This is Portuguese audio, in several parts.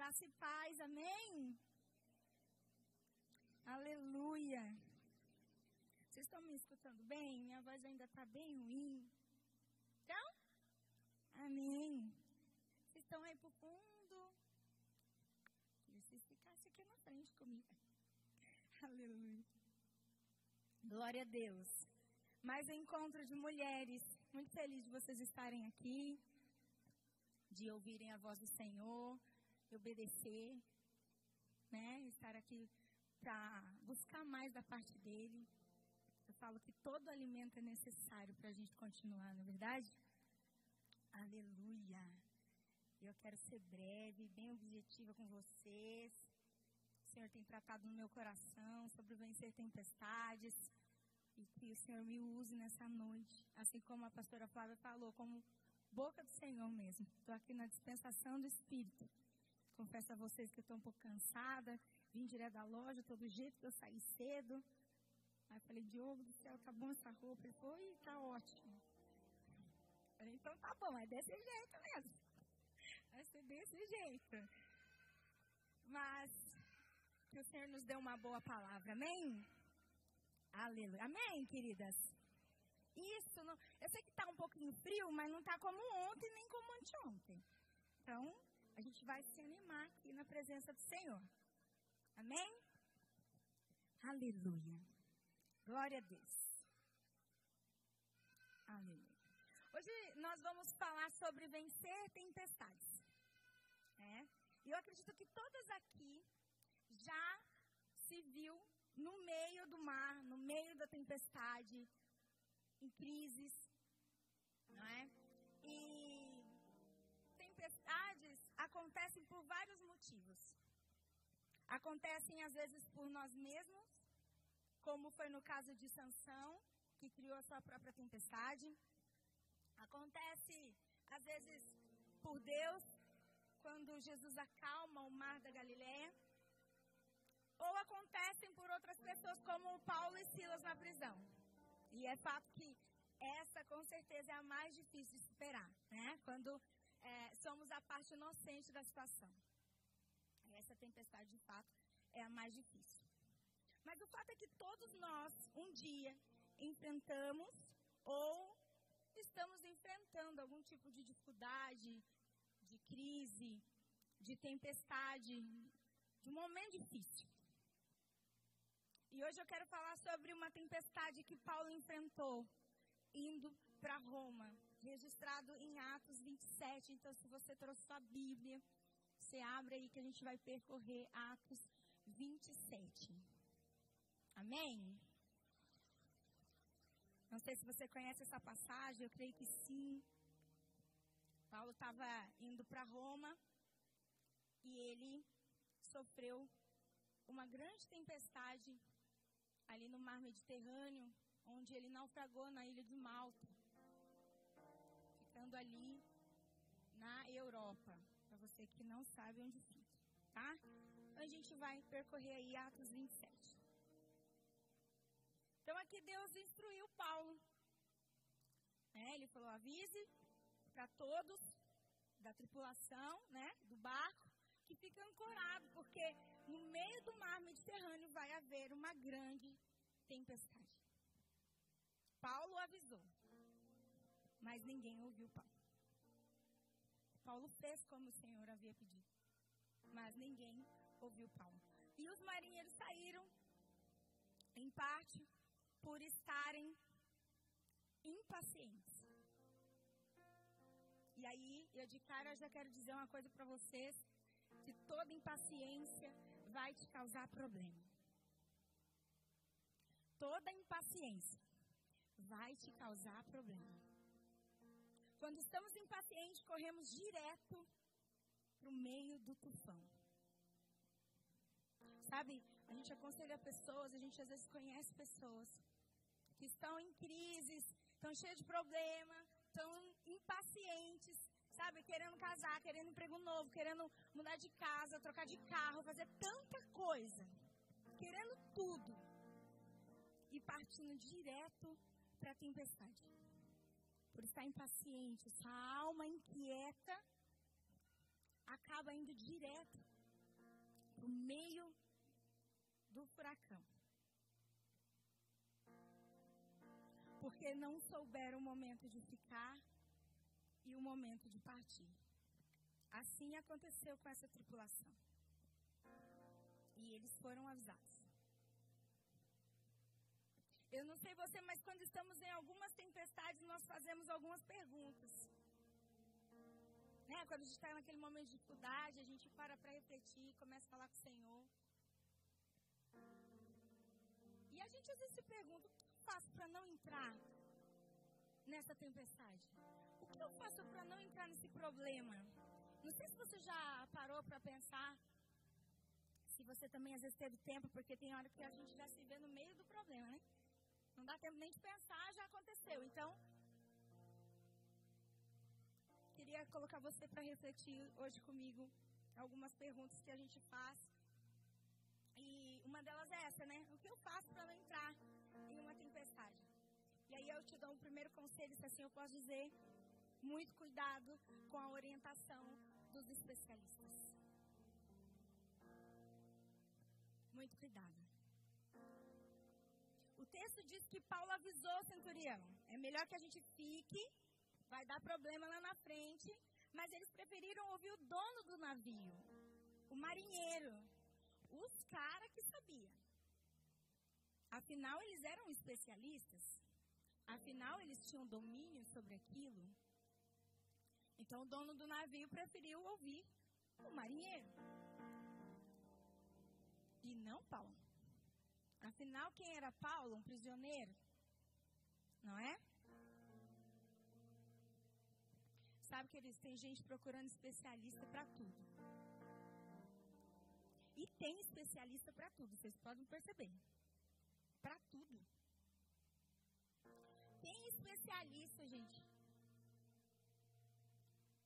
Graça e paz, amém? Aleluia. Vocês estão me escutando bem? Minha voz ainda está bem ruim. Então? Amém. Vocês estão aí pro fundo? Que vocês ficassem aqui na frente comigo. Aleluia. Glória a Deus. Mais um encontro de mulheres. Muito feliz de vocês estarem aqui, de ouvirem a voz do Senhor, de obedecer, né? Estar aqui para buscar mais da parte dele. Eu falo que todo alimento é necessário para a gente continuar, não é verdade? Aleluia. Eu quero ser breve, bem objetiva com vocês. O Senhor tem tratado no meu coração sobre vencer tempestades. E que o Senhor me use nessa noite. Assim como a pastora Flávia falou, como boca do Senhor mesmo. Estou aqui na dispensação do Espírito. Confesso a vocês que estou um pouco cansada. Vim direto da loja, todo jeito que eu saí cedo. Aí falei, Diogo do céu, tá bom essa roupa? Ele falou, Ih, tá ótimo. Falei, então tá bom, é desse jeito mesmo. Vai ser desse jeito. Mas que o Senhor nos dê uma boa palavra, amém? Aleluia. Amém, queridas? Isso, não, eu sei que está um pouquinho frio, mas não está como ontem nem como anteontem. Então, a gente vai se animar aqui na presença do Senhor. Amém? Aleluia. Glória a Deus. Aleluia. Hoje nós vamos falar sobre vencer tempestades. É? E eu acredito que todas aqui já se viu no meio do mar, no meio da tempestade, em crises, não é? E tempestades acontecem por vários motivos. Acontecem às vezes por nós mesmos, como foi no caso de Sansão, que criou a sua própria tempestade. Acontece às vezes por Deus, quando Jesus acalma o mar da Galileia. Ou acontecem por outras pessoas, como Paulo e Silas na prisão. E é fato que essa, com certeza, é a mais difícil de superar, né? Quando é, somos a parte inocente da situação. Essa tempestade, de fato, é a mais difícil. Mas o fato é que todos nós, um dia, enfrentamos ou estamos enfrentando algum tipo de dificuldade, de crise, de tempestade, de um momento difícil. E hoje eu quero falar sobre uma tempestade que Paulo enfrentou indo para Roma, registrado em Atos 27. Então, se você trouxe sua Bíblia, você abre aí que a gente vai percorrer Atos 27. Amém? Não sei se você conhece essa passagem, eu creio que sim. Paulo estava indo para Roma e ele sofreu uma grande tempestade ali no mar Mediterrâneo, onde ele naufragou na ilha de Malta, ficando ali na Europa, para você que não sabe onde fica, tá? Então a gente vai percorrer aí Atos 27. Então aqui Deus instruiu Paulo. Né? Ele falou: avise para todos da tripulação, né, do barco, que fica ancorado, porque no meio do mar Mediterrâneo vai haver uma grande tempestade. Paulo avisou, mas ninguém ouviu Paulo. Paulo fez como o Senhor havia pedido, mas ninguém ouviu Paulo. E os marinheiros saíram, em parte, por estarem impacientes. E aí, eu de cara já quero dizer uma coisa para vocês, que toda impaciência vai te causar problema. Toda impaciência vai te causar problema. Quando estamos impacientes, corremos direto para o meio do tufão. Sabe, a gente aconselha pessoas, a gente às vezes conhece pessoas que estão em crises, estão cheias de problema, estão impacientes, sabe, querendo casar, querendo emprego novo, querendo mudar de casa, trocar de carro, fazer tanta coisa, querendo tudo e partindo direto para a tempestade. Por estar impaciente, essa alma inquieta, acaba indo direto para o meio do furacão. Porque não souberam o momento de ficar e o momento de partir. Assim aconteceu com essa tripulação. E eles foram avisados. Eu não sei você, mas quando estamos em algumas tempestades, nós fazemos algumas perguntas. Né? Quando a gente está naquele momento de dificuldade, a gente para para refletir, começa a falar com o Senhor. E a gente às vezes se pergunta: o que eu faço para não entrar nessa tempestade? O que eu faço para não entrar nesse problema? Não sei se você já parou para pensar. Se você também às vezes teve tempo, porque tem hora que a gente já se vê no meio do problema, né? Não dá tempo nem de pensar, já aconteceu. Então, queria colocar você para refletir hoje comigo algumas perguntas que a gente faz. E uma delas é essa, né? O que eu faço para não entrar em uma tempestade? E aí eu te dou um primeiro conselho, se assim eu posso dizer, muito cuidado com a orientação dos especialistas. Muito cuidado. Texto diz que Paulo avisou o centurião: é melhor que a gente fique, vai dar problema lá na frente. Mas eles preferiram ouvir o dono do navio, o marinheiro, os caras que sabiam. Afinal, eles eram especialistas. Afinal, eles tinham domínio sobre aquilo. Então, o dono do navio preferiu ouvir o marinheiro. E não Paulo. Afinal, quem era Paulo? Um prisioneiro? Não é? Sabe que eles têm gente procurando especialista para tudo. E tem especialista para tudo, vocês podem perceber. Para tudo. Tem especialista, gente.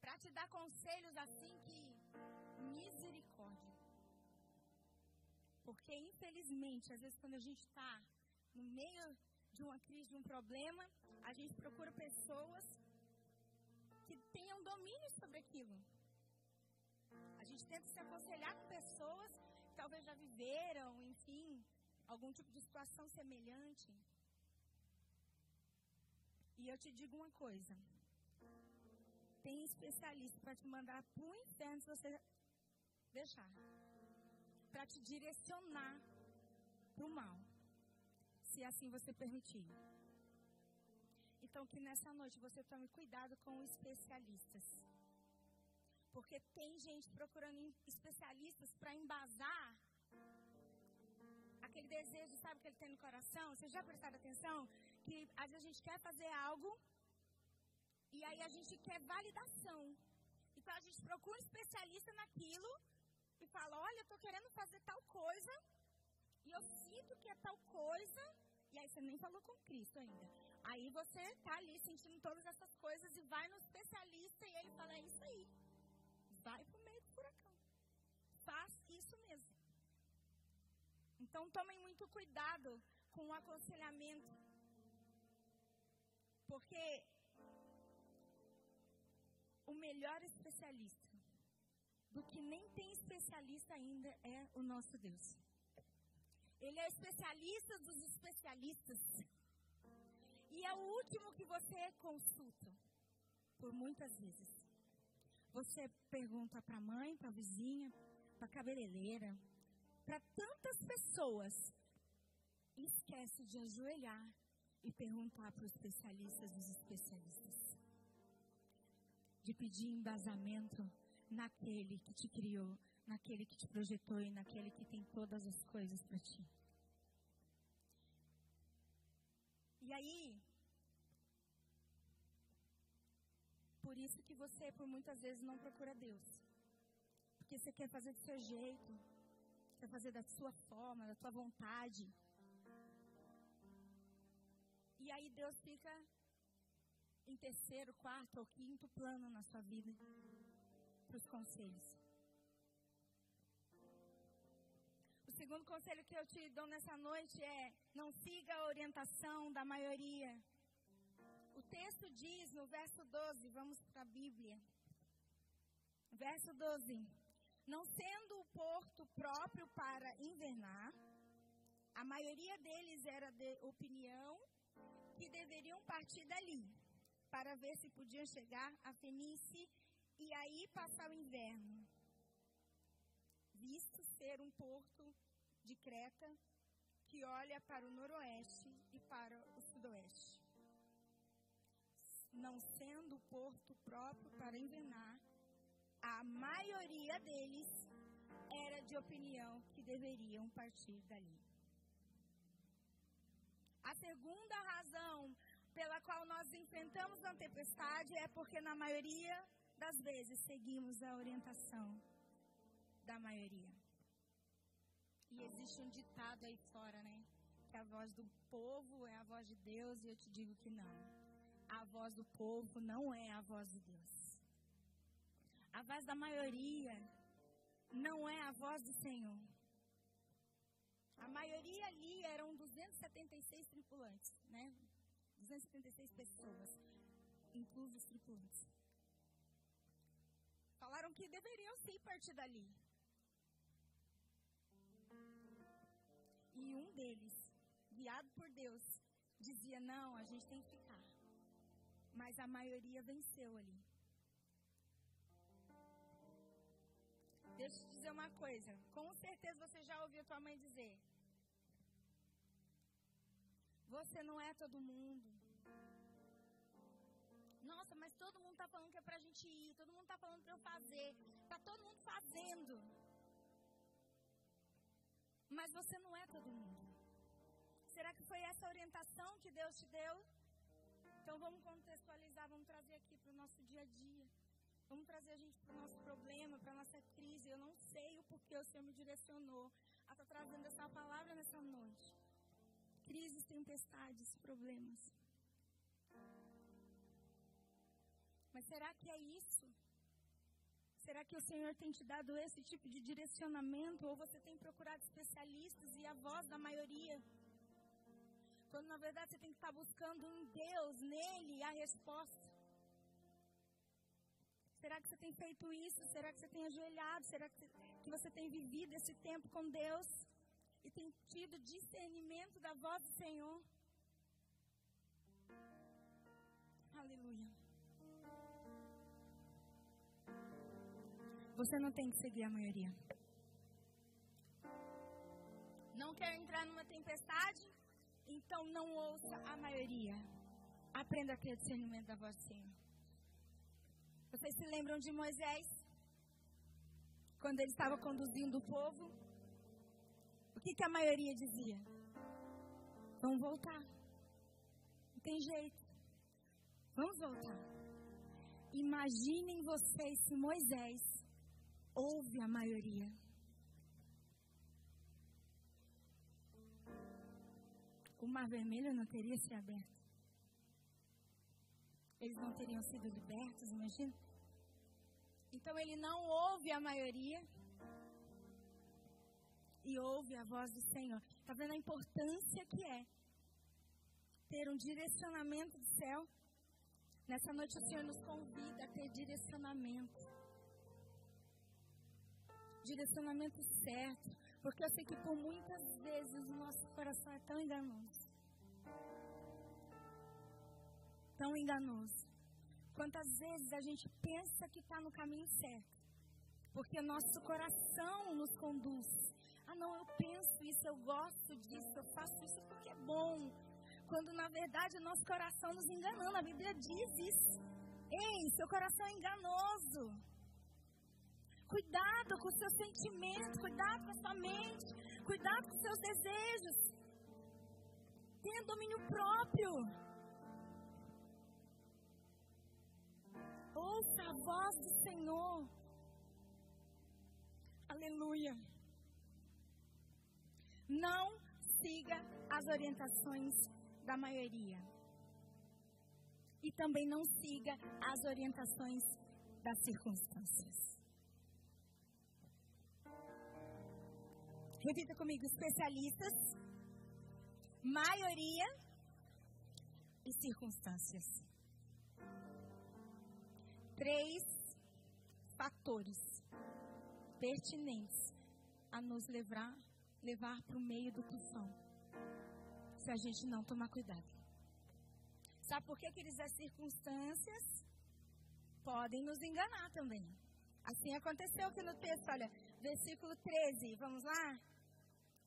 Para te dar conselhos assim que misericórdia. Porque, infelizmente, às vezes, quando a gente está no meio de uma crise, de um problema, a gente procura pessoas que tenham domínio sobre aquilo. A gente tenta se aconselhar com pessoas que talvez já viveram, enfim, algum tipo de situação semelhante. E eu te digo uma coisa: tem especialista para te mandar para o inferno se você deixar para te direcionar para o mal, se assim você permitir. Então, que nessa noite você tome cuidado com especialistas. Porque tem gente procurando especialistas para embasar aquele desejo, sabe, que ele tem no coração. Vocês já prestaram atenção? Que às vezes a gente quer fazer algo e aí a gente quer validação. Então a gente procura um especialista naquilo e fala: Olha, eu estou querendo fazer tal coisa, e eu sinto que é tal coisa, e aí você nem falou com Cristo ainda. Aí você está ali sentindo todas essas coisas e vai no especialista e ele fala: É isso aí. Vai para o meio do furacão. Faz isso mesmo. Então tomem muito cuidado com o aconselhamento. Porque o melhor especialista do que nem tem especialista ainda é o nosso Deus. Ele é especialista dos especialistas. E é o último que você consulta, por muitas vezes. Você pergunta para a mãe, para a vizinha, para a cabeleireira, para tantas pessoas. Esquece de ajoelhar e perguntar para os especialistas dos especialistas. De pedir embasamento naquele que te criou, naquele que te projetou e naquele que tem todas as coisas para ti. E aí, por isso que você, por muitas vezes, não procura Deus. Porque você quer fazer do seu jeito, quer fazer da sua forma, da sua vontade. E aí Deus fica em terceiro, quarto ou quinto plano na sua vida os conselhos. O segundo conselho que eu te dou nessa noite é: não siga a orientação da maioria. O texto diz no verso 12, vamos para a Bíblia. Verso 12. Não sendo o porto próprio para invernar, a maioria deles era de opinião que deveriam partir dali para ver se podiam chegar a Fenícia e aí passar o inverno. Visto ser um porto de Creta que olha para o noroeste e para o sudoeste. Não sendo o porto próprio para invernar, a maioria deles era de opinião que deveriam partir dali. A segunda razão pela qual nós enfrentamos a tempestade é porque, na maioria das vezes, seguimos a orientação da maioria. E existe um ditado aí fora, né? Que a voz do povo é a voz de Deus, e eu te digo que não. A voz do povo não é a voz de Deus. A voz da maioria não é a voz do Senhor. A maioria ali eram 276 tripulantes, né? 276 pessoas, inclusive os tripulantes. Falaram que deveriam sim partir dali. E um deles, guiado por Deus, dizia: Não, a gente tem que ficar. Mas a maioria venceu ali. Deixa eu te dizer uma coisa. Com certeza você já ouviu tua mãe dizer: Você não é todo mundo. Nossa, mas todo mundo está falando que é para a gente ir. Todo mundo está falando para eu fazer. Está todo mundo fazendo. Mas você não é todo mundo. Será que foi essa orientação que Deus te deu? Então vamos contextualizar, vamos trazer aqui para o nosso dia a dia. Vamos trazer a gente para o nosso problema, para a nossa crise. Eu não sei o porquê o Senhor me direcionou a estar tá trazendo essa palavra nessa noite. Crises, tempestades, problemas. Mas será que é isso? Será que o Senhor tem te dado esse tipo de direcionamento? Ou você tem procurado especialistas e a voz da maioria? Quando na verdade você tem que estar buscando em Deus, nele, a resposta. Será que você tem feito isso? Será que você tem ajoelhado? Será que você tem vivido esse tempo com Deus? E tem tido discernimento da voz do Senhor? Aleluia. Você não tem que seguir a maioria. Não quer entrar numa tempestade? Então não ouça a maioria. Aprenda a ter discernimento da voz do Senhor. Vocês se lembram de Moisés? Quando ele estava conduzindo o povo? O que, que a maioria dizia? Vamos voltar. Não tem jeito. Vamos voltar. Imaginem vocês se Moisés ouve a maioria. O mar vermelho não teria se aberto. Eles não teriam sido libertos, imagina? Então ele não ouve a maioria e ouve a voz do Senhor. Está vendo a importância que é ter um direcionamento do céu? Nessa noite o Senhor nos convida a ter direcionamento. Direcionamento certo. Porque eu sei que por muitas vezes o nosso coração é tão enganoso. Tão enganoso. Quantas vezes a gente pensa que está no caminho certo, porque nosso coração nos conduz. Ah, não, eu penso isso, eu gosto disso, eu faço isso porque é bom. Quando na verdade o nosso coração nos enganando, a Bíblia diz isso. Ei, seu coração é enganoso. Cuidado com os seus sentimentos, cuidado com a sua mente, cuidado com os seus desejos. Tenha domínio próprio. Ouça a voz do Senhor. Aleluia. Não siga as orientações da maioria. E também não siga as orientações das circunstâncias. Repita comigo: especialistas, maioria e circunstâncias. Três fatores pertinentes a nos levar, levar para o meio do tufão. Se a gente não tomar cuidado. Sabe por que, queridos? As circunstâncias podem nos enganar também. Assim aconteceu aqui no texto, olha, versículo 13, vamos lá?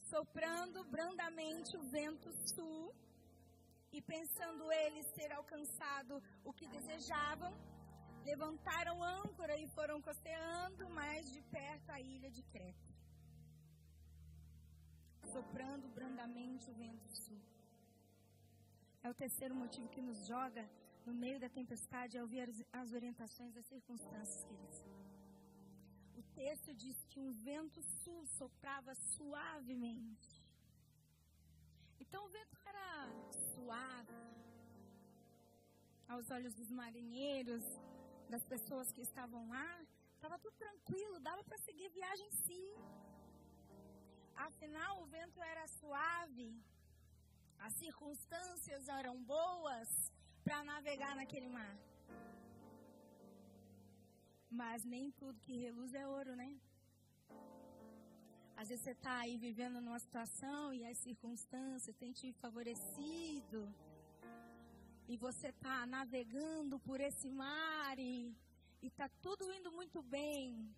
Soprando brandamente o vento sul, e pensando eles ter alcançado o que desejavam, levantaram âncora e foram costeando mais de perto a ilha de Creta. Soprando brandamente o vento sul. É o terceiro motivo que nos joga no meio da tempestade é ouvir as orientações das circunstâncias, queridos. Texto diz que um vento sul soprava suavemente. Então o vento era suave. Aos olhos dos marinheiros, das pessoas que estavam lá, estava tudo tranquilo, dava para seguir viagem sim. Afinal, o vento era suave, as circunstâncias eram boas para navegar naquele mar. Mas nem tudo que reluz é ouro, né? Às vezes você está aí vivendo numa situação e as circunstâncias têm te favorecido. E você está navegando por esse mar e está tudo indo muito bem.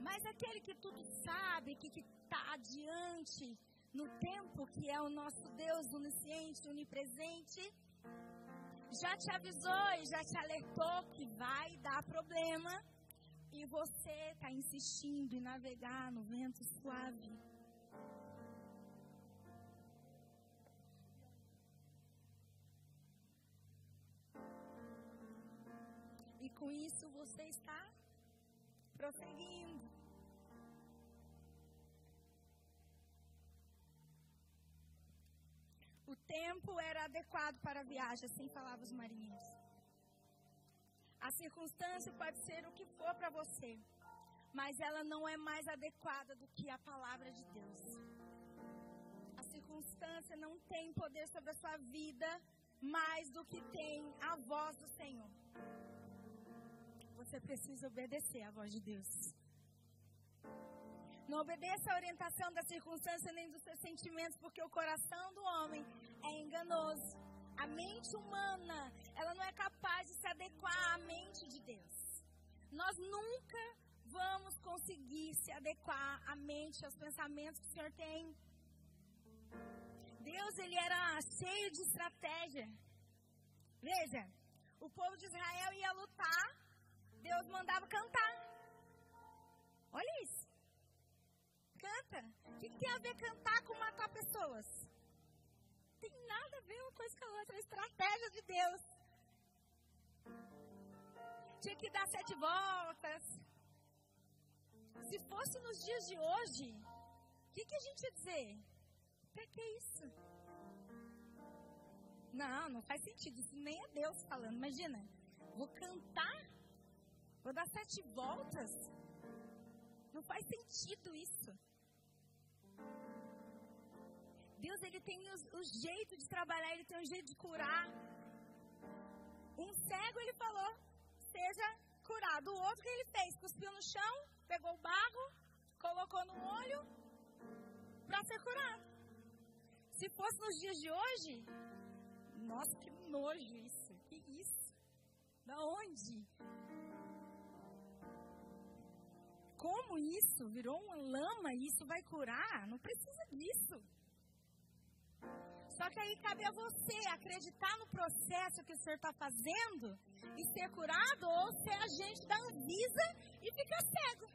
Mas aquele que tudo sabe, que está adiante, no tempo que é o nosso Deus onisciente, onipresente, já te avisou e já te alertou que vai dar problema e você está insistindo em navegar no vento suave. E com isso você está prosseguindo. O tempo era adequado para a viagem, assim falavam os marinheiros. A circunstância pode ser o que for para você, mas ela não é mais adequada do que a palavra de Deus. A circunstância não tem poder sobre a sua vida mais do que tem a voz do Senhor. Você precisa obedecer à voz de Deus. Não obedeça à orientação da circunstância nem dos seus sentimentos, porque o coração do homem é enganoso. A mente humana, ela não é capaz de se adequar à mente de Deus. Nós nunca vamos conseguir se adequar à mente, aos pensamentos que o Senhor tem. Deus, ele era cheio de estratégia. Veja, o povo de Israel ia lutar, Deus mandava cantar. Olha isso. Canta. O que, tem a ver cantar com matar pessoas? tem nada a ver uma coisa com a outra, é a estratégia de Deus. Tinha que dar sete voltas. Se fosse nos dias de hoje, o que, que a gente ia dizer? Pra que isso? Não, não faz sentido. Isso nem é Deus falando. Imagina, vou cantar, vou dar sete voltas. Não faz sentido isso. Deus ele tem o, o jeito de trabalhar, ele tem o jeito de curar. Um cego ele falou, seja curado. O outro que ele fez? Cuspiu no chão, pegou o barro, colocou no olho para ser curado. Se fosse nos dias de hoje, nossa, que nojo isso. Que isso? Da onde? Como isso? Virou uma lama e isso vai curar? Não precisa disso. Só que aí cabe a você acreditar no processo que o Senhor está fazendo e ser curado ou ser agente da Anvisa e ficar cego.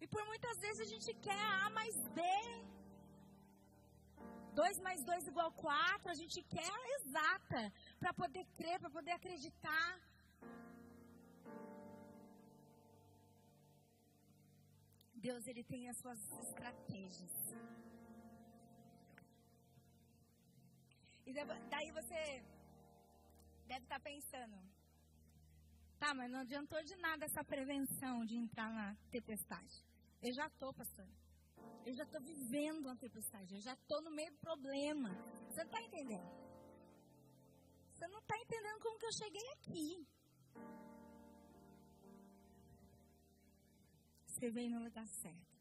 E por muitas vezes a gente quer A mais B. 2 mais 2 igual 4, a gente quer exata para poder crer, para poder acreditar. Deus ele tem as suas estratégias. E daí você deve estar tá pensando, tá, mas não adiantou de nada essa prevenção de entrar na tempestade. Eu já estou, pastor. Eu já estou vivendo uma tempestade. Eu já estou no meio do problema. Você não está entendendo? Você não está entendendo como que eu cheguei aqui. Você veio no lugar certo.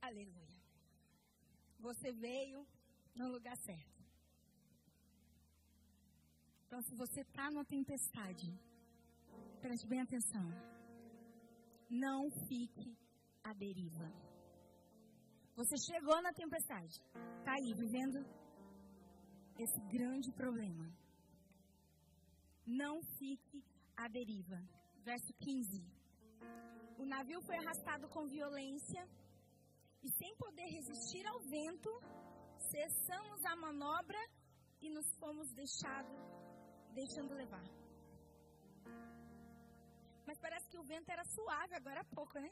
Aleluia. Você veio no lugar certo. Então, se você está numa tempestade, preste bem atenção. Não fique à deriva. Você chegou na tempestade. Está aí, vivendo esse grande problema. Não fique à deriva. Verso 15. O navio foi arrastado com violência e, sem poder resistir ao vento, cessamos a manobra e nos fomos deixado, deixando levar. Mas parece que o vento era suave agora há pouco, né?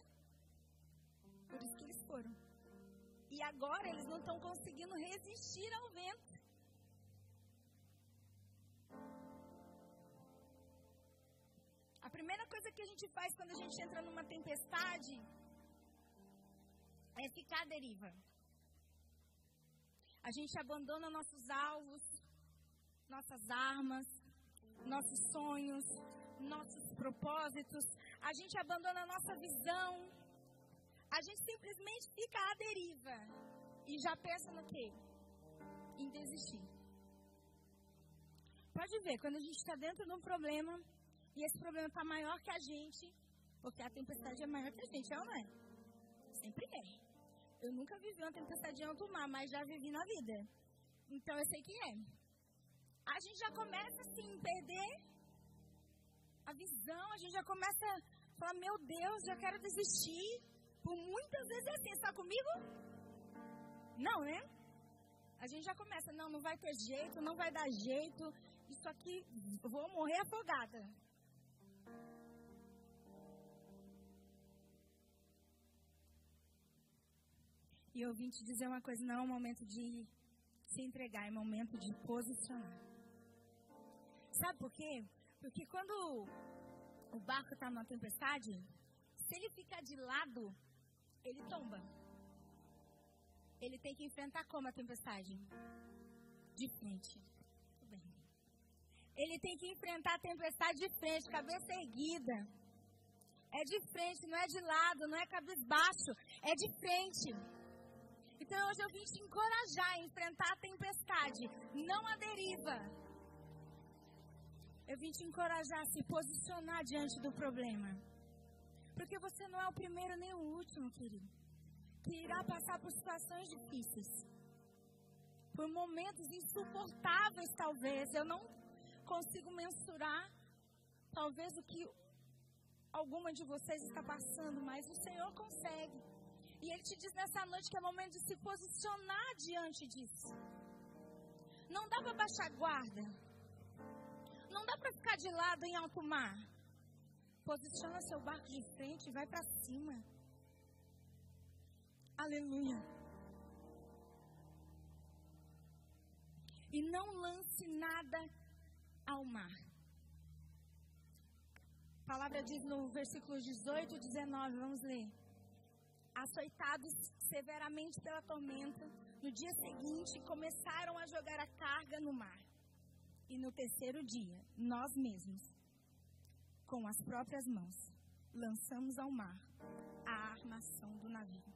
Por isso que eles foram. E agora eles não estão conseguindo resistir ao vento. Primeira coisa que a gente faz quando a gente entra numa tempestade é ficar à deriva. A gente abandona nossos alvos, nossas armas, nossos sonhos, nossos propósitos, a gente abandona a nossa visão, a gente simplesmente fica à deriva e já pensa no quê? Em desistir. Pode ver, quando a gente está dentro de um problema e esse problema está maior que a gente, porque a tempestade é maior que a gente, é ou não é? Sempre é. Eu nunca vivi uma tempestade em alto mar, mas já vivi na vida. Então eu sei que é. A gente já começa assim, perder a visão, a gente já começa a falar, meu Deus, já quero desistir. Por muitas vezes é assim, está comigo? Não, né? A gente já começa, não, não vai ter jeito, não vai dar jeito. Isso aqui, vou morrer afogada. Eu vim te dizer uma coisa, não é momento de se entregar, é momento de posicionar. Sabe por quê? Porque quando o barco está numa tempestade, se ele ficar de lado, ele tomba. Ele tem que enfrentar como a tempestade? De frente. Bem. Ele tem que enfrentar a tempestade de frente, cabeça erguida. É de frente, não é de lado, não é cabisbaixo, é de frente. Então hoje eu vim te encorajar a enfrentar a tempestade, não a deriva. Eu vim te encorajar a se posicionar diante do problema. Porque você não é o primeiro nem o último, querido, que irá passar por situações difíceis. Por momentos insuportáveis, talvez. Eu não consigo mensurar, talvez, o que alguma de vocês está passando, mas o Senhor consegue. E Ele te diz nessa noite que é momento de se posicionar diante disso. Não dá para baixar guarda. Não dá para ficar de lado em alto mar. Posiciona seu barco de frente e vai para cima. Aleluia. E não lance nada ao mar. A palavra diz no versículo 18 e 19, vamos ler. Açoitados severamente pela tormenta, no dia seguinte começaram a jogar a carga no mar. E no terceiro dia, nós mesmos, com as próprias mãos, lançamos ao mar a armação do navio.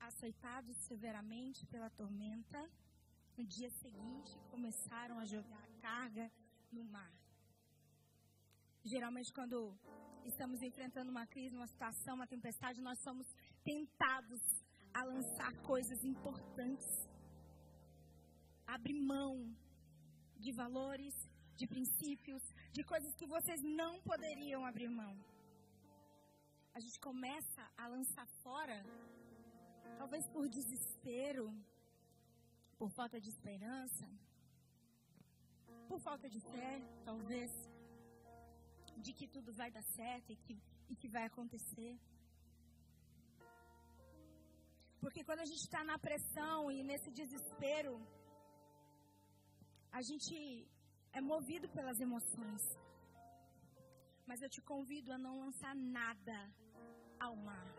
Açoitados severamente pela tormenta, no dia seguinte começaram a jogar a carga no mar. Geralmente, quando estamos enfrentando uma crise, uma situação, uma tempestade, nós somos tentados a lançar coisas importantes. Abrir mão de valores, de princípios, de coisas que vocês não poderiam abrir mão. A gente começa a lançar fora, talvez por desespero, por falta de esperança, por falta de fé, talvez, de que tudo vai dar certo e que, e que vai acontecer. Porque quando a gente está na pressão e nesse desespero, a gente é movido pelas emoções. Mas eu te convido a não lançar nada ao mar.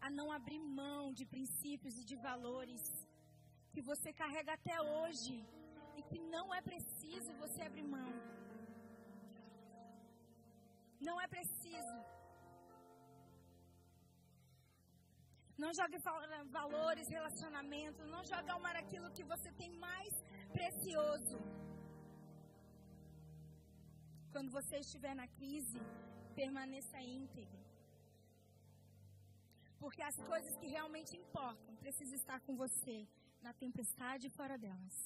A não abrir mão de princípios e de valores que você carrega até hoje e que não é preciso você abrir mão. Não é preciso. Não jogue valores, relacionamentos. Não jogue ao mar aquilo que você tem mais precioso. Quando você estiver na crise, permaneça íntegro. Porque as coisas que realmente importam precisam estar com você na tempestade e fora delas.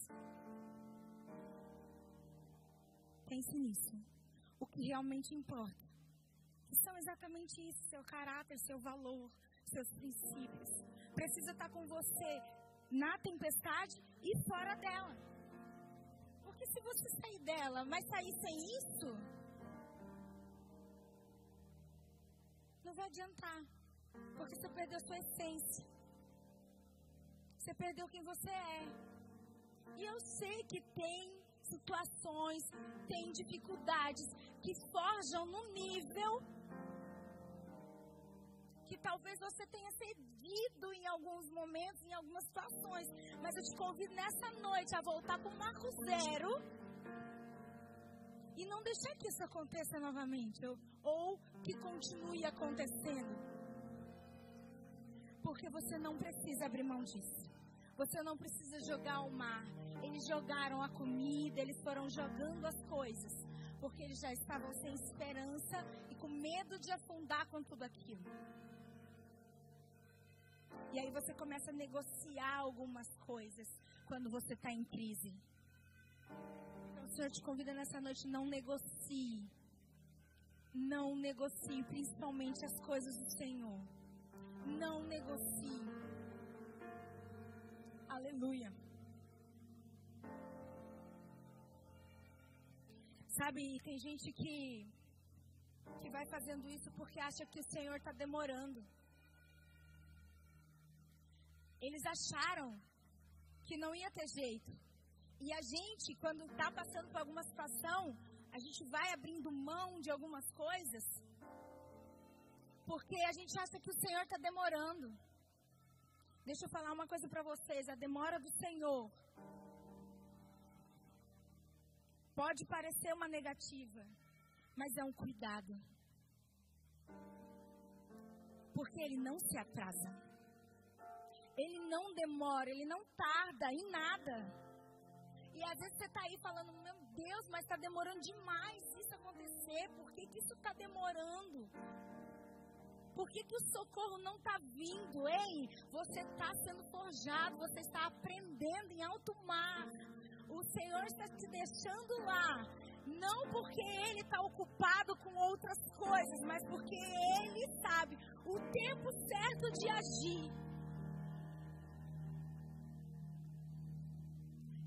Pense nisso. O que realmente importa. São exatamente isso: seu caráter, seu valor, seus princípios. Precisa estar com você na tempestade e fora dela. Porque se você sair dela, vai sair sem isso? Não vai adiantar. Porque você perdeu sua essência. Você perdeu quem você é. E eu sei que tem situações, tem dificuldades que forjam no nível que talvez você tenha cedido em alguns momentos, em algumas situações. Mas eu te convido nessa noite a voltar para o marco zero e não deixar que isso aconteça novamente ou, ou que continue acontecendo. Porque você não precisa abrir mão disso. Você não precisa jogar o mar. Eles jogaram a comida, eles foram jogando as coisas. Porque eles já estavam sem esperança e com medo de afundar com tudo aquilo. E aí você começa a negociar algumas coisas quando você está em crise. Então o Senhor te convida nessa noite, não negocie. Não negocie, principalmente as coisas do Senhor. Não negocie. Aleluia. Sabe, tem gente que, que vai fazendo isso porque acha que o Senhor está demorando. Eles acharam que não ia ter jeito. E a gente, quando está passando por alguma situação, a gente vai abrindo mão de algumas coisas porque a gente acha que o Senhor está demorando. Deixa eu falar uma coisa para vocês: a demora do Senhor pode parecer uma negativa, mas é um cuidado. Porque Ele não se atrasa. Ele não demora, ele não tarda em nada. E às vezes você está aí falando, meu Deus, mas está demorando demais isso acontecer. Por que, que isso está demorando? Por que, que o socorro não está vindo? Ei, você está sendo forjado, você está aprendendo em alto mar. O Senhor está te deixando lá. Não porque Ele está ocupado com outras coisas, mas porque Ele sabe o tempo certo de agir.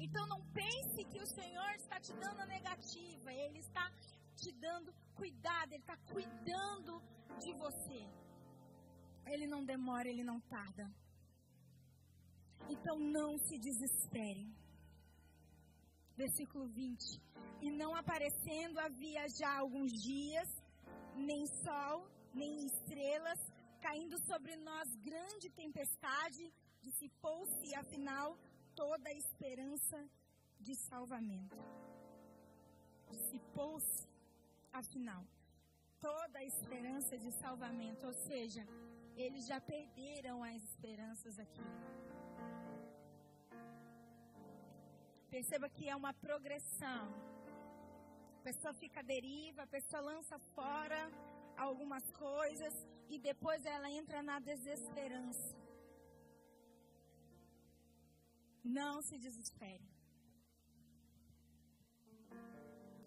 Então não pense que o Senhor está te dando a negativa. Ele está te dando cuidado, Ele está cuidando de você. Ele não demora, Ele não tarda. Então não se desespere. Versículo 20. E não aparecendo havia já alguns dias, nem sol, nem estrelas, caindo sobre nós grande tempestade, dissipou-se, afinal, toda a esperança de salvamento. Dissipou-se, afinal, toda a esperança de salvamento, ou seja, eles já perderam as esperanças aqui. Perceba que é uma progressão. A pessoa fica à deriva, a pessoa lança fora algumas coisas e depois ela entra na desesperança. Não se desespere.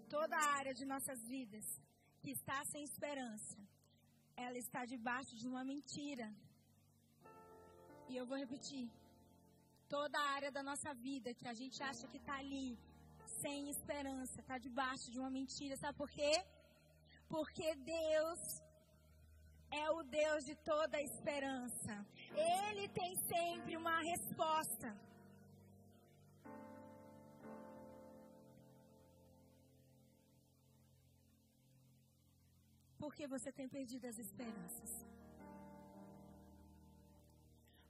Toda a área de nossas vidas que está sem esperança, ela está debaixo de uma mentira. E eu vou repetir. Toda a área da nossa vida que a gente acha que está ali, sem esperança, está debaixo de uma mentira. Sabe por quê? Porque Deus é o Deus de toda a esperança. Ele tem sempre uma resposta. Porque você tem perdido as esperanças.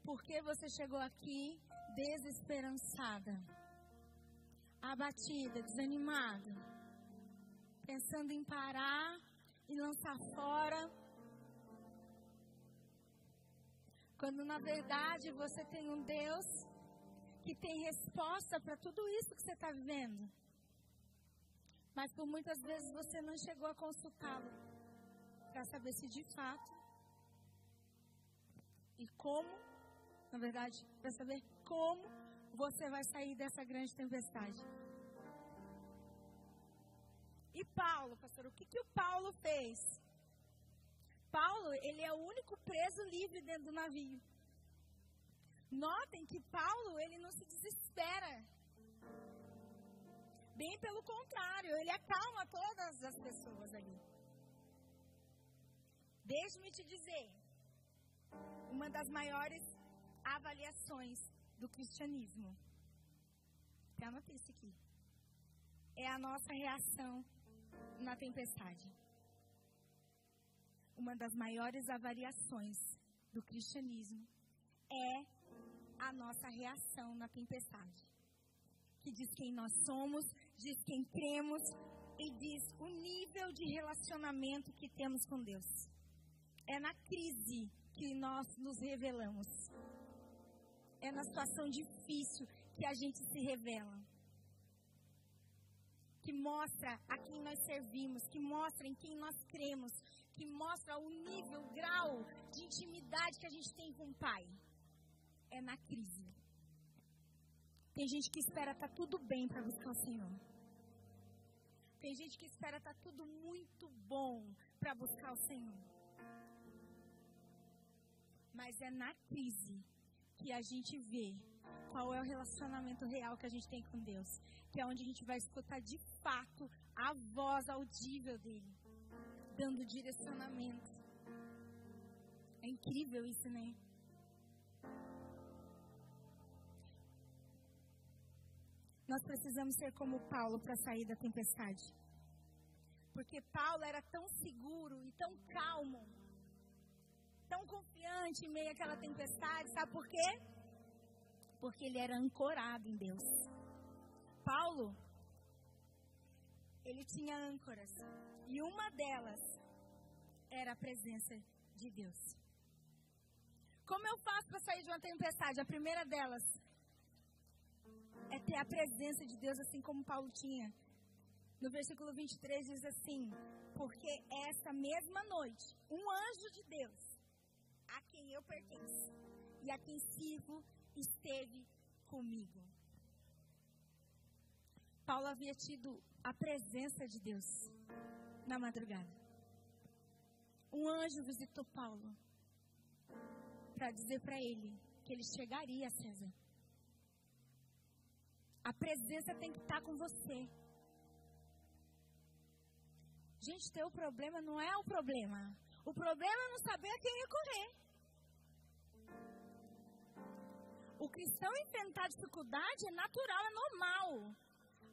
Porque você chegou aqui desesperançada. abatida, desanimado, pensando em parar e lançar fora. Quando na verdade você tem um Deus que tem resposta para tudo isso que você está vivendo. Mas por muitas vezes você não chegou a consultá-lo para saber se de fato e como, na verdade, para saber como você vai sair dessa grande tempestade. E Paulo, pastor, o que, que o Paulo fez? Paulo, ele é o único preso livre dentro do navio. Notem que Paulo, ele não se desespera. Bem pelo contrário, ele acalma todas as pessoas ali. Deixe-me te dizer, uma das maiores avaliações do cristianismo. Até anotei isso aqui. É a nossa reação na tempestade. Uma das maiores avaliações do cristianismo é a nossa reação na tempestade. Que diz quem nós somos, diz quem cremos e diz o nível de relacionamento que temos com Deus. É na crise que nós nos revelamos. É na situação difícil que a gente se revela. Que mostra a quem nós servimos, que mostra em quem nós cremos, que mostra o nível, o grau de intimidade que a gente tem com o Pai. É na crise. Tem gente que espera estar tá tudo bem para buscar o Senhor. Tem gente que espera estar tá tudo muito bom para buscar o Senhor. Mas é na crise que a gente vê qual é o relacionamento real que a gente tem com Deus. Que é onde a gente vai escutar de fato a voz audível dele, dando direcionamento. É incrível isso, né? Nós precisamos ser como Paulo para sair da tempestade. Porque Paulo era tão seguro e tão calmo tão confiante em meio àquela tempestade, sabe por quê? Porque ele era ancorado em Deus. Paulo, ele tinha âncoras, e uma delas era a presença de Deus. Como eu faço para sair de uma tempestade? A primeira delas é ter a presença de Deus, assim como Paulo tinha. No versículo 23 diz assim: Porque essa mesma noite, um anjo de Deus eu pertenço e a quem sirvo esteve comigo. Paulo havia tido a presença de Deus na madrugada. Um anjo visitou Paulo para dizer para ele que ele chegaria a César. A presença tem que estar com você. Gente, teu problema não é o problema. O problema é não saber a quem recorrer. O cristão enfrentar dificuldade é natural, é normal.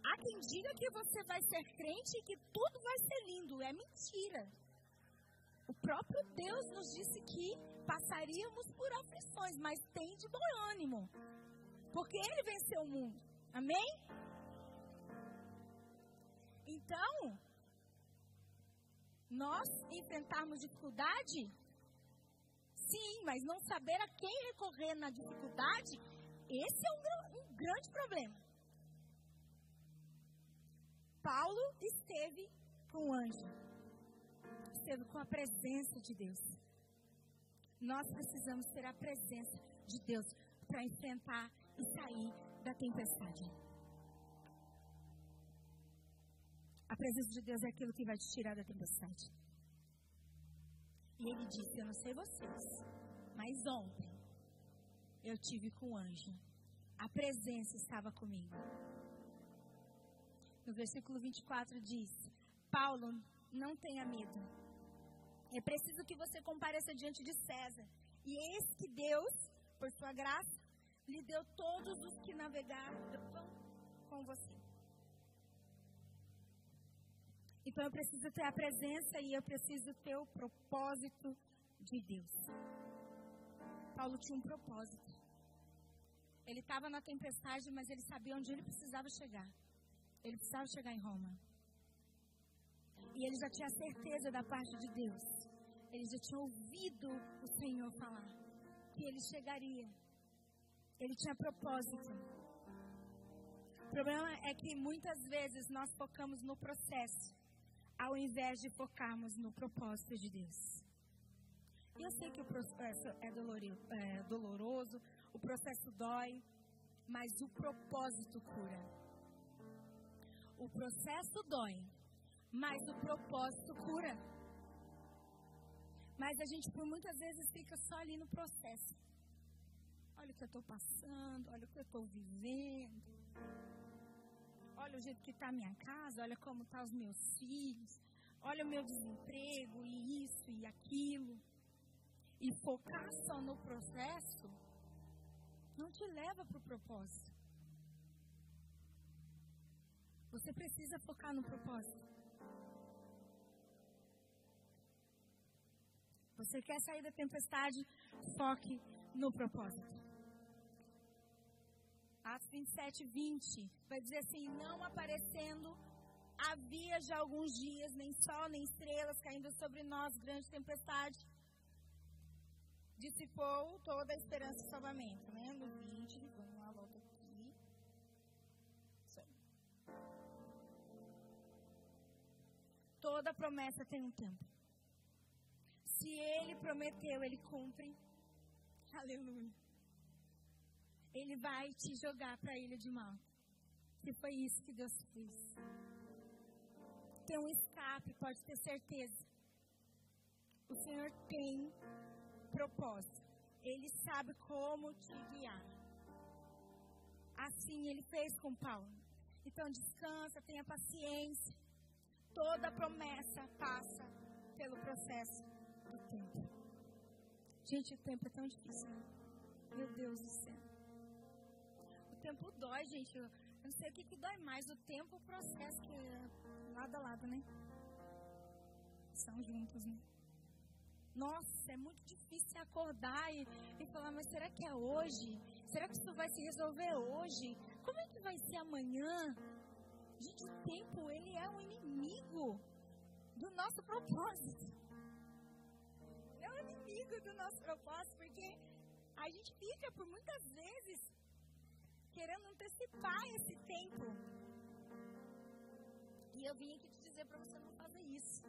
Há quem diga que você vai ser crente e que tudo vai ser lindo. É mentira. O próprio Deus nos disse que passaríamos por aflições, mas tem de bom ânimo. Porque Ele venceu o mundo. Amém? Então, nós enfrentarmos dificuldade, sim, mas não saber a quem recorrer na dificuldade, esse é um, um grande problema. Paulo esteve com o anjo, esteve com a presença de Deus. Nós precisamos ter a presença de Deus para enfrentar e sair da tempestade. A presença de Deus é aquilo que vai te tirar da tempestade. E ele disse: Eu não sei vocês, mas ontem eu tive com o anjo. A presença estava comigo. No versículo 24 diz: Paulo, não tenha medo. É preciso que você compareça diante de César. E eis que Deus, por sua graça, lhe deu todos os que navegaram com você. Então eu preciso ter a presença e eu preciso ter o propósito de Deus. Paulo tinha um propósito. Ele estava na tempestade, mas ele sabia onde ele precisava chegar. Ele precisava chegar em Roma. E ele já tinha certeza da parte de Deus. Ele já tinha ouvido o Senhor falar que ele chegaria. Ele tinha propósito. O problema é que muitas vezes nós focamos no processo, ao invés de focarmos no propósito de Deus. Eu sei que o processo é, é doloroso, o processo dói, mas o propósito cura. O processo dói, mas o propósito cura. Mas a gente por muitas vezes fica só ali no processo. Olha o que eu estou passando, olha o que eu estou vivendo. Olha o jeito que está a minha casa, olha como estão tá os meus filhos. Olha o meu desemprego e isso e aquilo. E focar só no processo não te leva para o propósito. Você precisa focar no propósito. Você quer sair da tempestade? Foque no propósito. Atos 27, 20 vai dizer assim: Não aparecendo havia já alguns dias, nem sol, nem estrelas caindo sobre nós, grande tempestade. Dissipou toda a esperança de salvamento. Né? No 20, vamos lá, volta aqui. Isso aí. Toda promessa tem um tempo. Se ele prometeu, ele cumpre. Aleluia. Ele vai te jogar para a ilha de mal. Que foi isso que Deus fez. Tem um escape, pode ter certeza. O Senhor tem propósito. Ele sabe como te guiar. Assim ele fez com Paulo. Então descansa, tenha paciência. Toda promessa passa pelo processo do tempo. Gente, o tempo é tão difícil. Né? Meu Deus do céu. Tempo dói, gente. Eu não sei o que, que dói mais, o tempo o processo, que é lado a lado, né? São juntos, né? Nossa, é muito difícil acordar e, e falar, mas será que é hoje? Será que isso vai se resolver hoje? Como é que vai ser amanhã? Gente, o tempo, ele é um inimigo do nosso propósito inimigo do nosso propósito, porque a gente fica por muitas vezes querendo antecipar esse tempo. E eu vim aqui te dizer para você não fazer isso.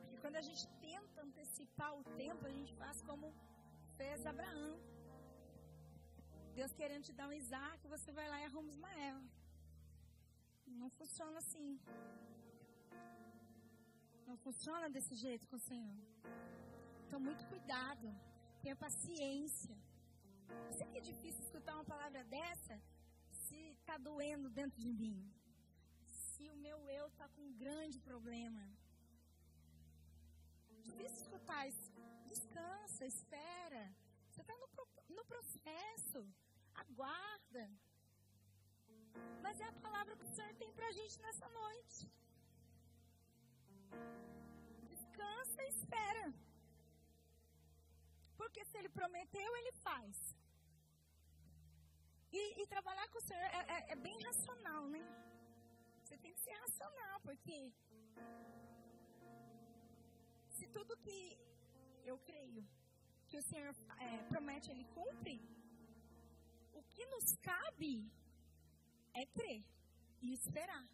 Porque quando a gente tenta antecipar o tempo, a gente faz como fez Abraão. Deus querendo te dar um Isaac, você vai lá e arruma Ismael. Não funciona assim. Não funciona desse jeito com o Senhor. Então, muito cuidado. Tenha paciência. Você que é difícil escutar uma palavra dessa se está doendo dentro de mim. Se o meu eu está com um grande problema. Difícil escutar isso. Descansa, espera. Você está no, no processo. Aguarda. Mas é a palavra que o Senhor tem para a gente nessa noite. Descansa e espera. Porque se ele prometeu, ele faz. E, e trabalhar com o Senhor é, é, é bem racional, né? Você tem que ser racional, porque se tudo que eu creio que o Senhor é, promete, Ele cumpre, o que nos cabe é crer e esperar.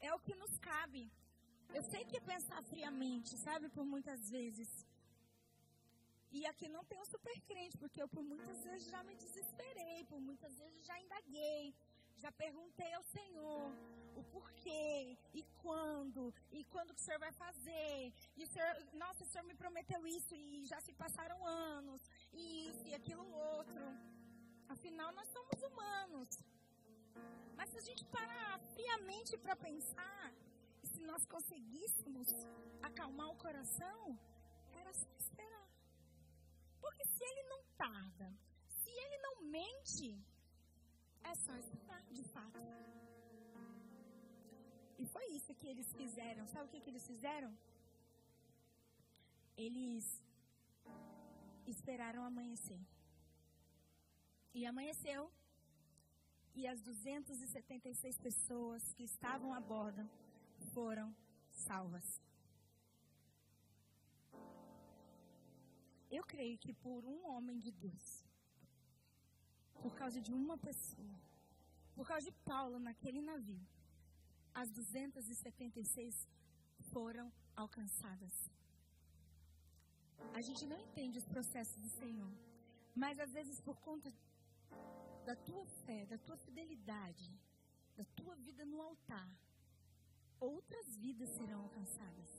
É o que nos cabe. Eu sei que é pensar friamente, sabe, por muitas vezes. E aqui não tem um super crente, porque eu por muitas vezes já me desesperei, por muitas vezes já indaguei, já perguntei ao Senhor o porquê e quando, e quando que o Senhor vai fazer. E o Senhor, nossa, o Senhor me prometeu isso e já se passaram anos, e isso e aquilo outro. Afinal, nós somos humanos. Mas se a gente parar friamente para pensar, e se nós conseguíssemos acalmar o coração, era só esperar. Porque se ele não tarda, se ele não mente, é só esperar, de fato. E foi isso que eles fizeram. Sabe o que, que eles fizeram? Eles esperaram amanhecer. E amanheceu. e as 276 pessoas que estavam a bordo foram salvas. Eu creio que por um homem de Deus, por causa de uma pessoa, por causa de Paulo naquele navio, as 276 foram alcançadas. A gente não entende os processos do Senhor, mas às vezes por conta da tua fé, da tua fidelidade, da tua vida no altar, outras vidas serão alcançadas.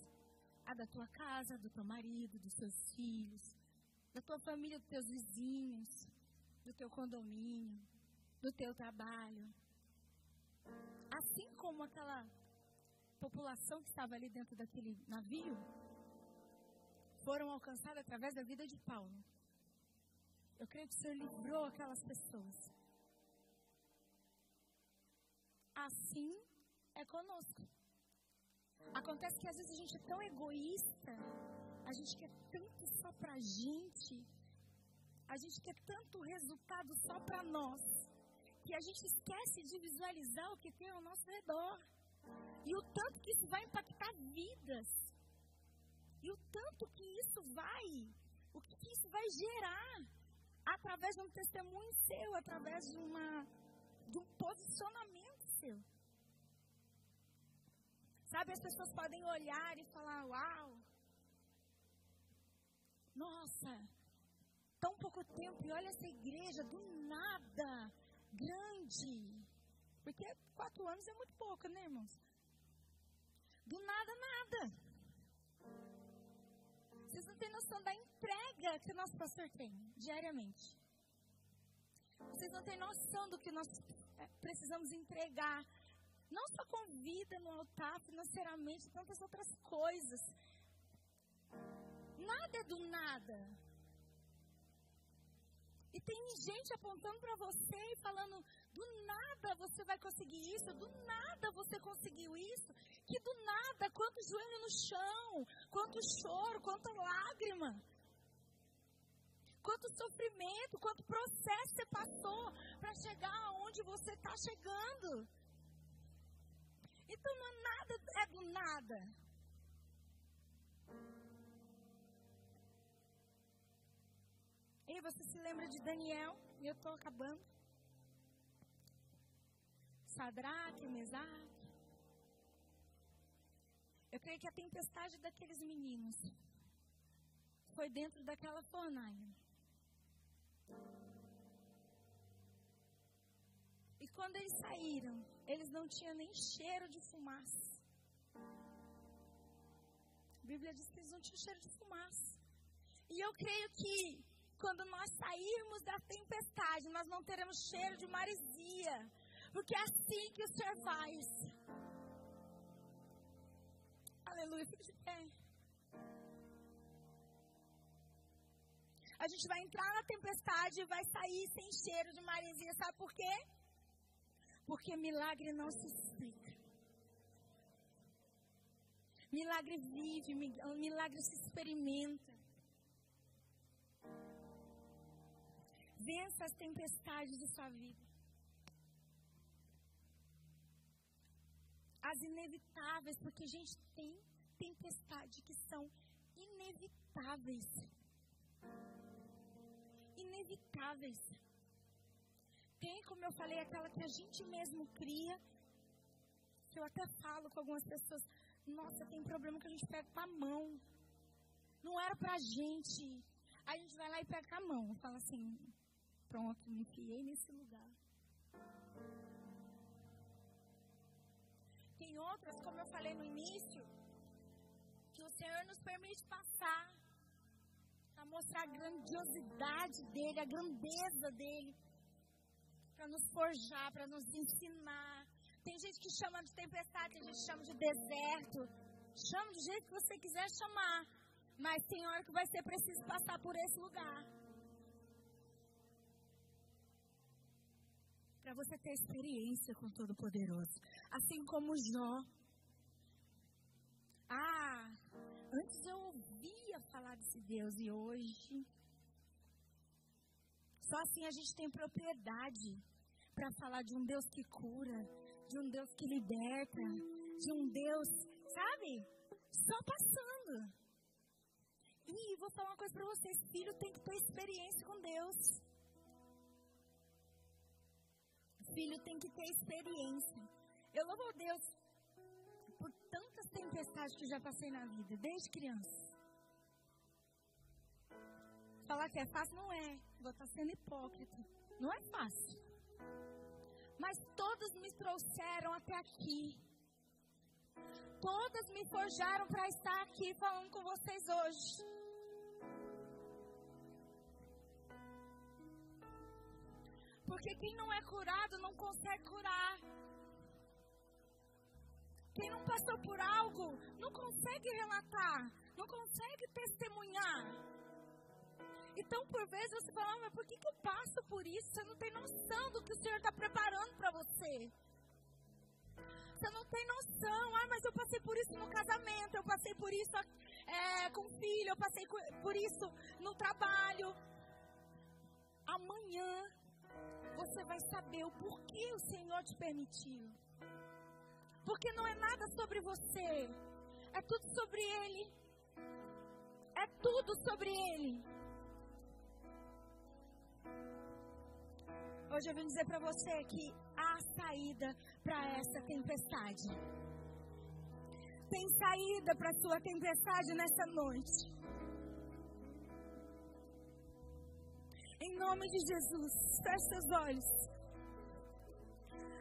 A da tua casa, do teu marido, dos teus filhos, da tua família, dos teus vizinhos, do teu condomínio, do teu trabalho. Assim como aquela população que estava ali dentro daquele navio, foram alcançadas através da vida de Paulo. Eu creio que o Senhor livrou aquelas pessoas. Assim é conosco. Acontece que às vezes a gente é tão egoísta, a gente quer tanto só pra gente, a gente quer tanto resultado só pra nós, que a gente esquece de visualizar o que tem ao nosso redor. E o tanto que isso vai impactar vidas. E o tanto que isso vai, o que isso vai gerar através de um testemunho seu, através de, uma, de um posicionamento seu. Sabe, as pessoas podem olhar e falar: Uau, nossa, tão pouco tempo, e olha essa igreja do nada, grande. Porque quatro anos é muito pouco, né, irmãos? Do nada, nada. Vocês não têm noção da entrega que o nosso pastor tem diariamente. Vocês não têm noção do que nós é, precisamos entregar. Não só com vida no altar, financeiramente, tantas outras coisas. Nada é do nada. E tem gente apontando para você e falando: do nada você vai conseguir isso, do nada você conseguiu isso, que do nada, quanto joelho no chão, quanto choro, quanta lágrima, quanto sofrimento, quanto processo você passou para chegar aonde você está chegando. Então, não, nada é do nada. E você se lembra de Daniel? E eu estou acabando. Sadraque, Mesaque. Eu creio que a tempestade daqueles meninos foi dentro daquela fornalha. E quando eles saíram, eles não tinham nem cheiro de fumaça. A Bíblia diz que eles não tinham cheiro de fumaça. E eu creio que quando nós sairmos da tempestade, nós não teremos cheiro de maresia. Porque é assim que o Senhor faz. Aleluia, fique de. A gente vai entrar na tempestade e vai sair sem cheiro de maresia. Sabe por quê? Porque milagre não se explica. Milagre vive, milagre se experimenta. Vença as tempestades de sua vida. As inevitáveis, porque a gente tem tempestades que são inevitáveis. Inevitáveis. Tem, como eu falei, aquela que a gente mesmo cria, que eu até falo com algumas pessoas, nossa, tem problema que a gente pega com a mão. Não era pra gente. A gente vai lá e pega com a mão. Fala assim, pronto, me enfiei nesse lugar. Tem outras, como eu falei no início, que o Senhor nos permite passar para mostrar a grandiosidade dele, a grandeza dele, para nos forjar, para nos ensinar. Tem gente que chama de tempestade, tem gente que chama de deserto. Chama do jeito que você quiser chamar. Mas tem hora que vai ser preciso passar por esse lugar. Para você ter experiência com Todo-Poderoso. Assim como Jó. Ah, antes eu ouvia falar desse Deus e hoje. Só assim a gente tem propriedade para falar de um Deus que cura, de um Deus que liberta, de um Deus, sabe? Só passando. E vou falar uma coisa para vocês: filho tem que ter experiência com Deus. Filho tem que ter experiência. Eu louvo a Deus por tantas tempestades que já passei na vida, desde criança. Falar que é fácil não é. Vou estar sendo hipócrita. Não é fácil. Mas todas me trouxeram até aqui. Todas me forjaram para estar aqui falando com vocês hoje. Porque quem não é curado não consegue curar. Quem não passou por algo não consegue relatar, não consegue testemunhar. Então, por vezes, você fala, ah, mas por que, que eu passo por isso? Você não tem noção do que o Senhor está preparando para você. Você não tem noção. Ah, mas eu passei por isso no casamento, eu passei por isso é, com o filho, eu passei por isso no trabalho. Amanhã você vai saber o porquê o Senhor te permitiu. Porque não é nada sobre você, é tudo sobre Ele. É tudo sobre Ele. Hoje eu vim dizer para você que há saída para essa tempestade. Tem saída para sua tempestade nessa noite. Em nome de Jesus, feche seus olhos.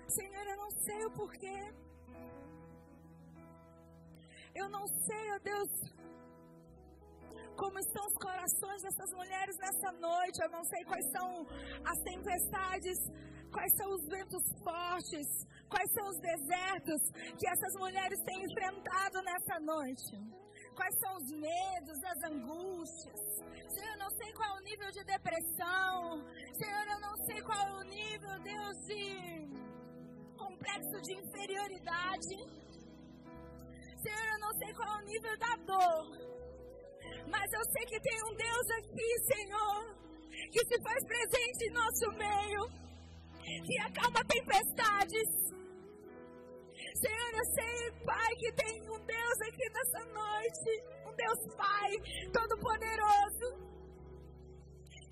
Senhor, eu não sei o porquê. Eu não sei, ó Deus, como estão os corações dessas mulheres nessa noite. Eu não sei quais são as tempestades, quais são os ventos fortes, quais são os desertos que essas mulheres têm enfrentado nessa noite. Quais são os medos, as angústias. Senhor, eu não sei qual é o nível de depressão. Senhor, eu não sei qual é o nível, Deus, de complexo de inferioridade. Senhor, eu não sei qual é o nível da dor. Mas eu sei que tem um Deus aqui, Senhor, que se faz presente em nosso meio, que acalma tempestades. Senhor, eu sei, Pai, que tem um Deus aqui nessa noite, um Deus Pai Todo-Poderoso,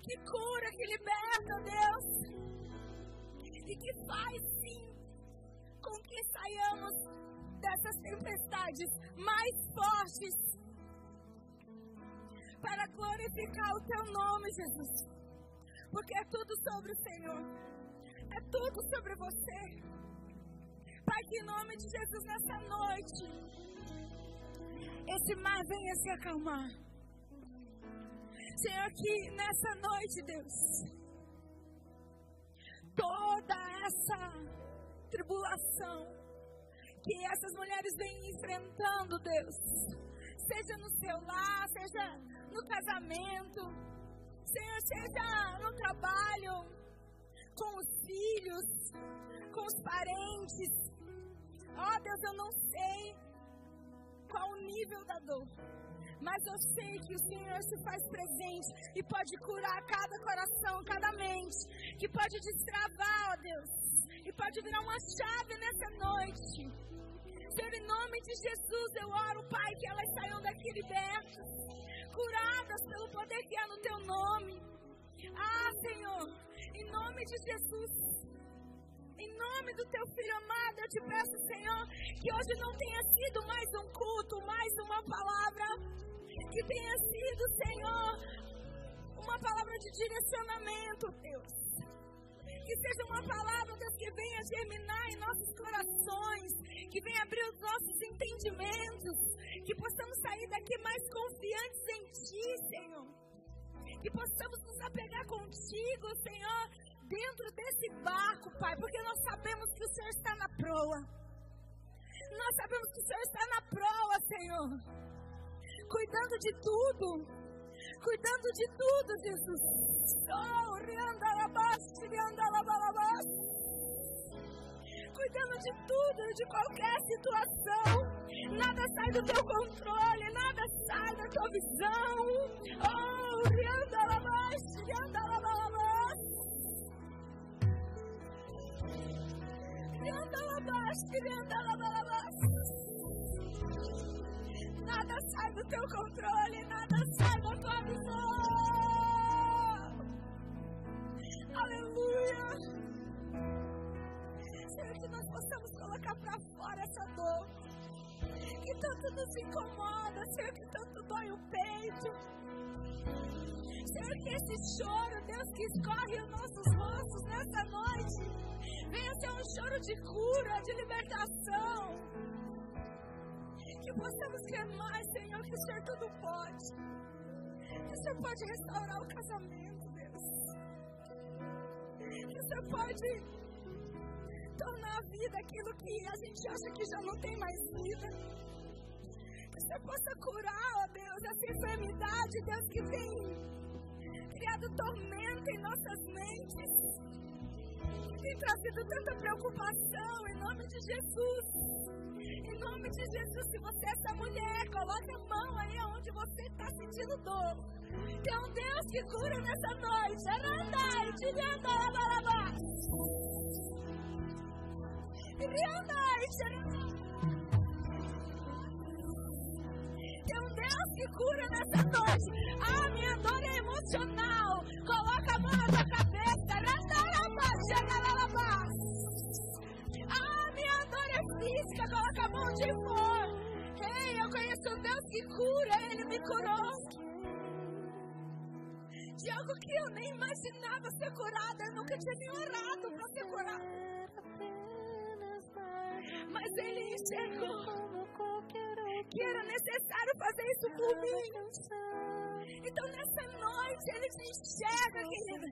que cura, que liberta, Deus, e que faz sim com que saiamos dessas tempestades mais fortes para glorificar o teu nome, Jesus. Porque é tudo sobre o Senhor. É tudo sobre você. Pai, que em nome de Jesus nessa noite, esse mar venha se acalmar. Senhor, que nessa noite, Deus, toda essa tribulação que essas mulheres vêm enfrentando, Deus, seja no seu lar, seja no casamento, Senhor, seja no trabalho, com os filhos, com os parentes. Oh Deus, eu não sei qual o nível da dor. Mas eu sei que o Senhor se faz presente e pode curar cada coração, cada mente, que pode destravar, ó Deus, e pode virar uma chave nessa noite. Senhor, em nome de Jesus, eu oro, Pai, que elas saiam daqui libertas curadas pelo poder que há no teu nome. Ah, Senhor, em nome de Jesus, em nome do teu filho amado, eu te peço, Senhor, que hoje não tenha sido mais um culto, mais uma palavra, que tenha sido, Senhor, uma palavra de direcionamento, Deus. Que seja uma palavra, Deus, que venha germinar em nossos corações, que venha abrir os nossos entendimentos, que possamos sair daqui mais confiantes em Ti, Senhor. Que possamos nos apegar contigo, Senhor, dentro desse barco, Pai, porque nós sabemos que o Senhor está na proa. Nós sabemos que o Senhor está na proa, Senhor. Cuidando de tudo. Cuidando de tudo, Jesus. Oh, cuidando de tudo, de qualquer situação. Nada sai do teu controle, nada sai da tua visão. Oh, rianda lá rianda lá Nada sai do teu controle, nada sai da tua visão. Aleluia. Senhor, que nós possamos colocar para fora essa dor. Que tanto nos incomoda, Senhor, que tanto dói o peito. Senhor, que esse choro, Deus, que escorre os nossos rostos nessa noite Venha ser um choro de cura, de libertação. Que possamos crer mais, Senhor, que o Senhor tudo pode. Que o Senhor pode restaurar o casamento, Deus. Que o Senhor pode tornar a vida aquilo que a gente acha que já não tem mais vida. Que Senhor possa curar, ó Deus, essa enfermidade, Deus, que tem criado tormento em nossas mentes tem trazido tanta preocupação em nome de Jesus. Em nome de Jesus, se você é essa mulher, coloque a mão aí onde você está sentindo dor. Tem um Deus que cura nessa noite. Arandai, tiriandai, abarabá. Tiriandai, um Deus que cura nessa noite. Ah, minha dor é emocional. Coloca a mão na tua cabeça. Ah, minha dor é física, coloca a mão de fora. Ei, eu conheço um Deus que cura, Ele me curou. De algo que eu nem imaginava ser curada, eu nunca tinha nem orado para ser curada. Mas Ele enxergou que era necessário fazer isso por mim. Então nessa noite ele te enxerga, querido.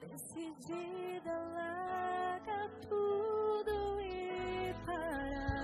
Decidida, larga tudo e parar.